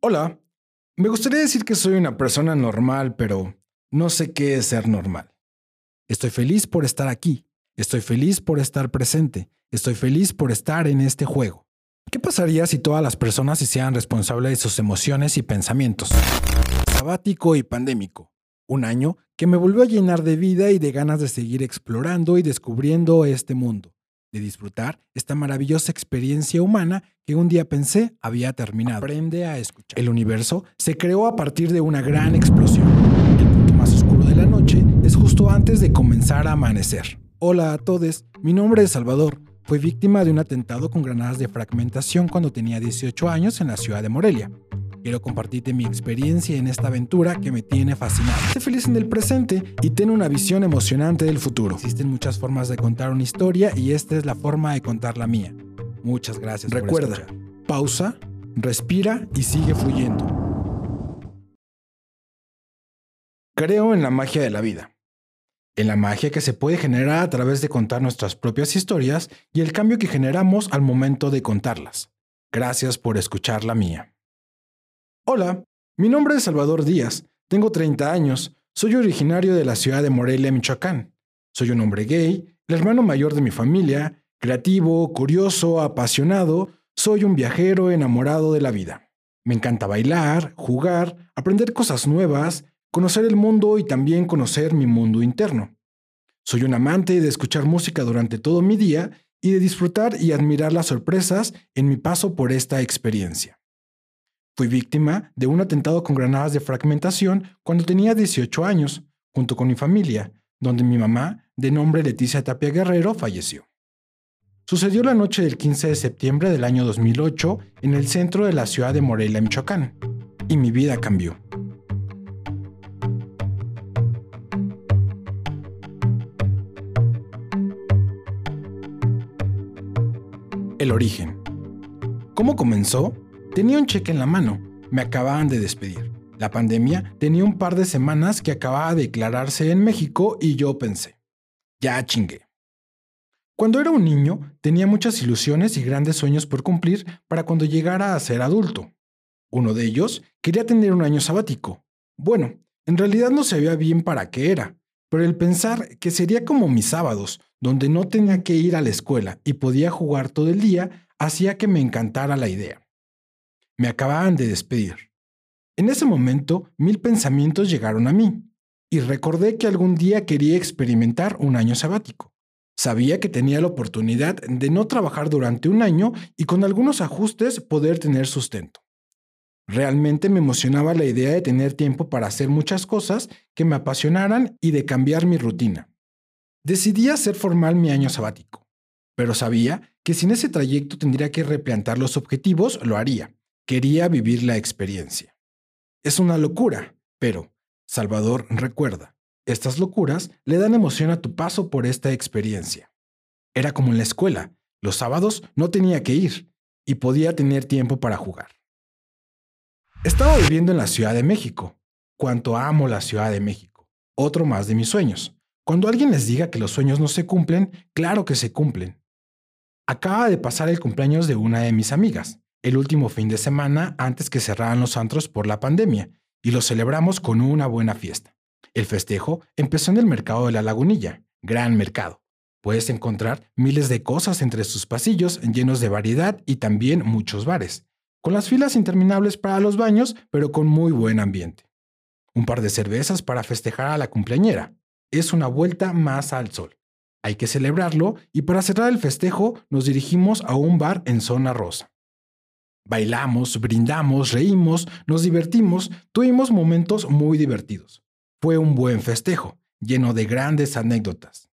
Hola, me gustaría decir que soy una persona normal, pero no sé qué es ser normal. Estoy feliz por estar aquí, estoy feliz por estar presente, estoy feliz por estar en este juego. ¿Qué pasaría si todas las personas se hicieran responsables de sus emociones y pensamientos? Sabático y pandémico. Un año que me volvió a llenar de vida y de ganas de seguir explorando y descubriendo este mundo de disfrutar esta maravillosa experiencia humana que un día pensé había terminado. Aprende a escuchar. El universo se creó a partir de una gran explosión. El punto más oscuro de la noche es justo antes de comenzar a amanecer. Hola a todos, mi nombre es Salvador. Fui víctima de un atentado con granadas de fragmentación cuando tenía 18 años en la ciudad de Morelia. Quiero compartirte mi experiencia en esta aventura que me tiene fascinado. Sé feliz en el presente y ten una visión emocionante del futuro. Existen muchas formas de contar una historia y esta es la forma de contar la mía. Muchas gracias. Recuerda, pausa, respira y sigue fluyendo. Creo en la magia de la vida. En la magia que se puede generar a través de contar nuestras propias historias y el cambio que generamos al momento de contarlas. Gracias por escuchar la mía. Hola, mi nombre es Salvador Díaz, tengo 30 años, soy originario de la ciudad de Morelia, Michoacán. Soy un hombre gay, el hermano mayor de mi familia, creativo, curioso, apasionado, soy un viajero enamorado de la vida. Me encanta bailar, jugar, aprender cosas nuevas, conocer el mundo y también conocer mi mundo interno. Soy un amante de escuchar música durante todo mi día y de disfrutar y admirar las sorpresas en mi paso por esta experiencia. Fui víctima de un atentado con granadas de fragmentación cuando tenía 18 años, junto con mi familia, donde mi mamá, de nombre Leticia Tapia Guerrero, falleció. Sucedió la noche del 15 de septiembre del año 2008 en el centro de la ciudad de Morelia, Michoacán, y mi vida cambió. El origen. ¿Cómo comenzó? Tenía un cheque en la mano. Me acababan de despedir. La pandemia tenía un par de semanas que acababa de declararse en México y yo pensé, ya chingué. Cuando era un niño, tenía muchas ilusiones y grandes sueños por cumplir para cuando llegara a ser adulto. Uno de ellos quería tener un año sabático. Bueno, en realidad no sabía bien para qué era, pero el pensar que sería como mis sábados, donde no tenía que ir a la escuela y podía jugar todo el día, hacía que me encantara la idea. Me acababan de despedir. En ese momento, mil pensamientos llegaron a mí, y recordé que algún día quería experimentar un año sabático. Sabía que tenía la oportunidad de no trabajar durante un año y con algunos ajustes poder tener sustento. Realmente me emocionaba la idea de tener tiempo para hacer muchas cosas que me apasionaran y de cambiar mi rutina. Decidí hacer formal mi año sabático, pero sabía que si en ese trayecto tendría que replantar los objetivos, lo haría. Quería vivir la experiencia. Es una locura, pero, Salvador, recuerda, estas locuras le dan emoción a tu paso por esta experiencia. Era como en la escuela, los sábados no tenía que ir y podía tener tiempo para jugar. Estaba viviendo en la Ciudad de México. Cuánto amo la Ciudad de México. Otro más de mis sueños. Cuando alguien les diga que los sueños no se cumplen, claro que se cumplen. Acaba de pasar el cumpleaños de una de mis amigas el último fin de semana antes que cerraran los antros por la pandemia, y lo celebramos con una buena fiesta. El festejo empezó en el mercado de la Lagunilla, gran mercado. Puedes encontrar miles de cosas entre sus pasillos llenos de variedad y también muchos bares, con las filas interminables para los baños, pero con muy buen ambiente. Un par de cervezas para festejar a la cumpleañera. Es una vuelta más al sol. Hay que celebrarlo y para cerrar el festejo nos dirigimos a un bar en zona rosa. Bailamos, brindamos, reímos, nos divertimos, tuvimos momentos muy divertidos. Fue un buen festejo, lleno de grandes anécdotas.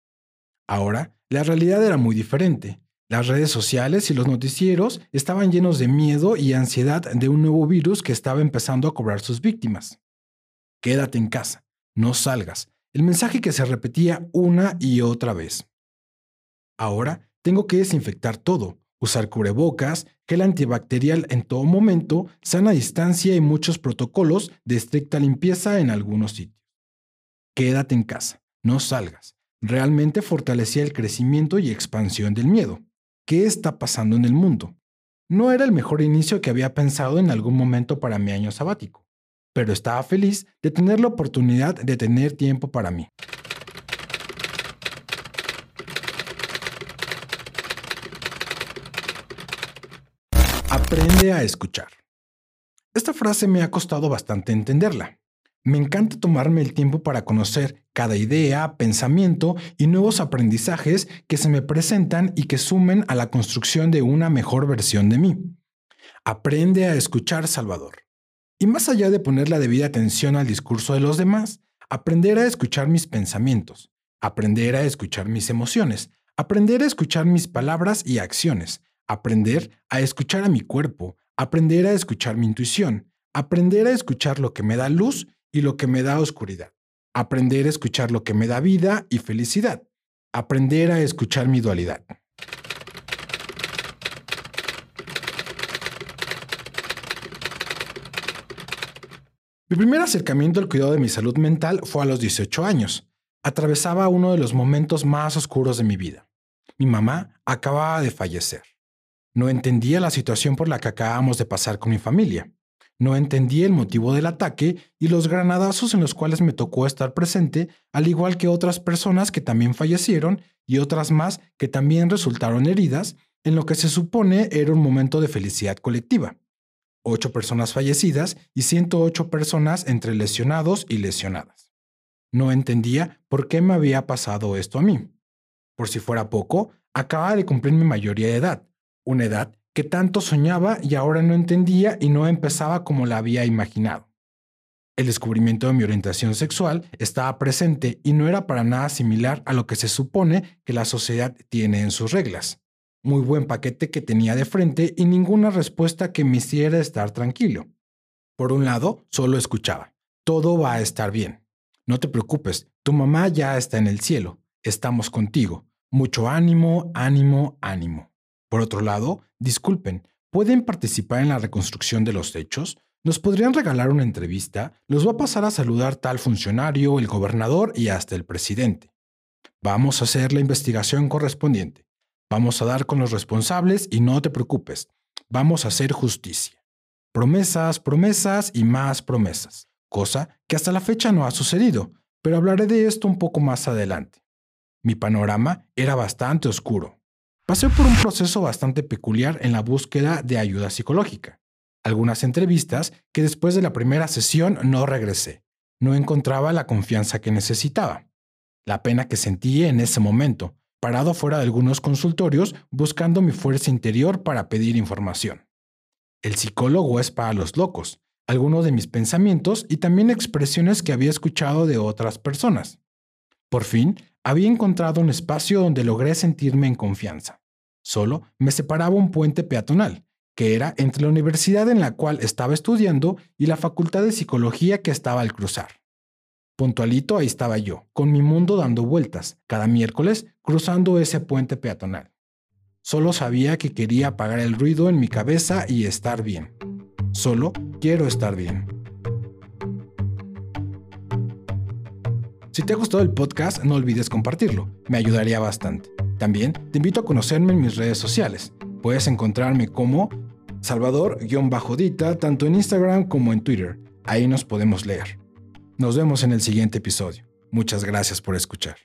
Ahora, la realidad era muy diferente. Las redes sociales y los noticieros estaban llenos de miedo y ansiedad de un nuevo virus que estaba empezando a cobrar sus víctimas. Quédate en casa, no salgas. El mensaje que se repetía una y otra vez. Ahora tengo que desinfectar todo, usar cubrebocas, gel antibacterial en todo momento, sana distancia y muchos protocolos de estricta limpieza en algunos sitios. Quédate en casa, no salgas. Realmente fortalecía el crecimiento y expansión del miedo. ¿Qué está pasando en el mundo? No era el mejor inicio que había pensado en algún momento para mi año sabático, pero estaba feliz de tener la oportunidad de tener tiempo para mí. Aprende a escuchar. Esta frase me ha costado bastante entenderla. Me encanta tomarme el tiempo para conocer cada idea, pensamiento y nuevos aprendizajes que se me presentan y que sumen a la construcción de una mejor versión de mí. Aprende a escuchar, Salvador. Y más allá de poner la debida atención al discurso de los demás, aprender a escuchar mis pensamientos, aprender a escuchar mis emociones, aprender a escuchar mis palabras y acciones, aprender a escuchar a mi cuerpo, aprender a escuchar mi intuición, aprender a escuchar lo que me da luz y lo que me da oscuridad. Aprender a escuchar lo que me da vida y felicidad. Aprender a escuchar mi dualidad. Mi primer acercamiento al cuidado de mi salud mental fue a los 18 años. Atravesaba uno de los momentos más oscuros de mi vida. Mi mamá acababa de fallecer. No entendía la situación por la que acabábamos de pasar con mi familia. No entendía el motivo del ataque y los granadazos en los cuales me tocó estar presente, al igual que otras personas que también fallecieron y otras más que también resultaron heridas, en lo que se supone era un momento de felicidad colectiva. Ocho personas fallecidas y 108 personas entre lesionados y lesionadas. No entendía por qué me había pasado esto a mí. Por si fuera poco, acababa de cumplir mi mayoría de edad, una edad que tanto soñaba y ahora no entendía y no empezaba como la había imaginado. El descubrimiento de mi orientación sexual estaba presente y no era para nada similar a lo que se supone que la sociedad tiene en sus reglas. Muy buen paquete que tenía de frente y ninguna respuesta que me hiciera estar tranquilo. Por un lado, solo escuchaba. Todo va a estar bien. No te preocupes, tu mamá ya está en el cielo. Estamos contigo. Mucho ánimo, ánimo, ánimo. Por otro lado, disculpen, ¿pueden participar en la reconstrucción de los hechos? ¿Nos podrían regalar una entrevista? Los va a pasar a saludar tal funcionario, el gobernador y hasta el presidente. Vamos a hacer la investigación correspondiente. Vamos a dar con los responsables y no te preocupes, vamos a hacer justicia. Promesas, promesas y más promesas, cosa que hasta la fecha no ha sucedido, pero hablaré de esto un poco más adelante. Mi panorama era bastante oscuro. Pasé por un proceso bastante peculiar en la búsqueda de ayuda psicológica. Algunas entrevistas que después de la primera sesión no regresé. No encontraba la confianza que necesitaba. La pena que sentí en ese momento, parado fuera de algunos consultorios buscando mi fuerza interior para pedir información. El psicólogo es para los locos, algunos de mis pensamientos y también expresiones que había escuchado de otras personas. Por fin, había encontrado un espacio donde logré sentirme en confianza. Solo me separaba un puente peatonal, que era entre la universidad en la cual estaba estudiando y la facultad de psicología que estaba al cruzar. Puntualito ahí estaba yo, con mi mundo dando vueltas, cada miércoles cruzando ese puente peatonal. Solo sabía que quería apagar el ruido en mi cabeza y estar bien. Solo quiero estar bien. Si te ha gustado el podcast, no olvides compartirlo, me ayudaría bastante. También te invito a conocerme en mis redes sociales. Puedes encontrarme como Salvador-Dita tanto en Instagram como en Twitter. Ahí nos podemos leer. Nos vemos en el siguiente episodio. Muchas gracias por escuchar.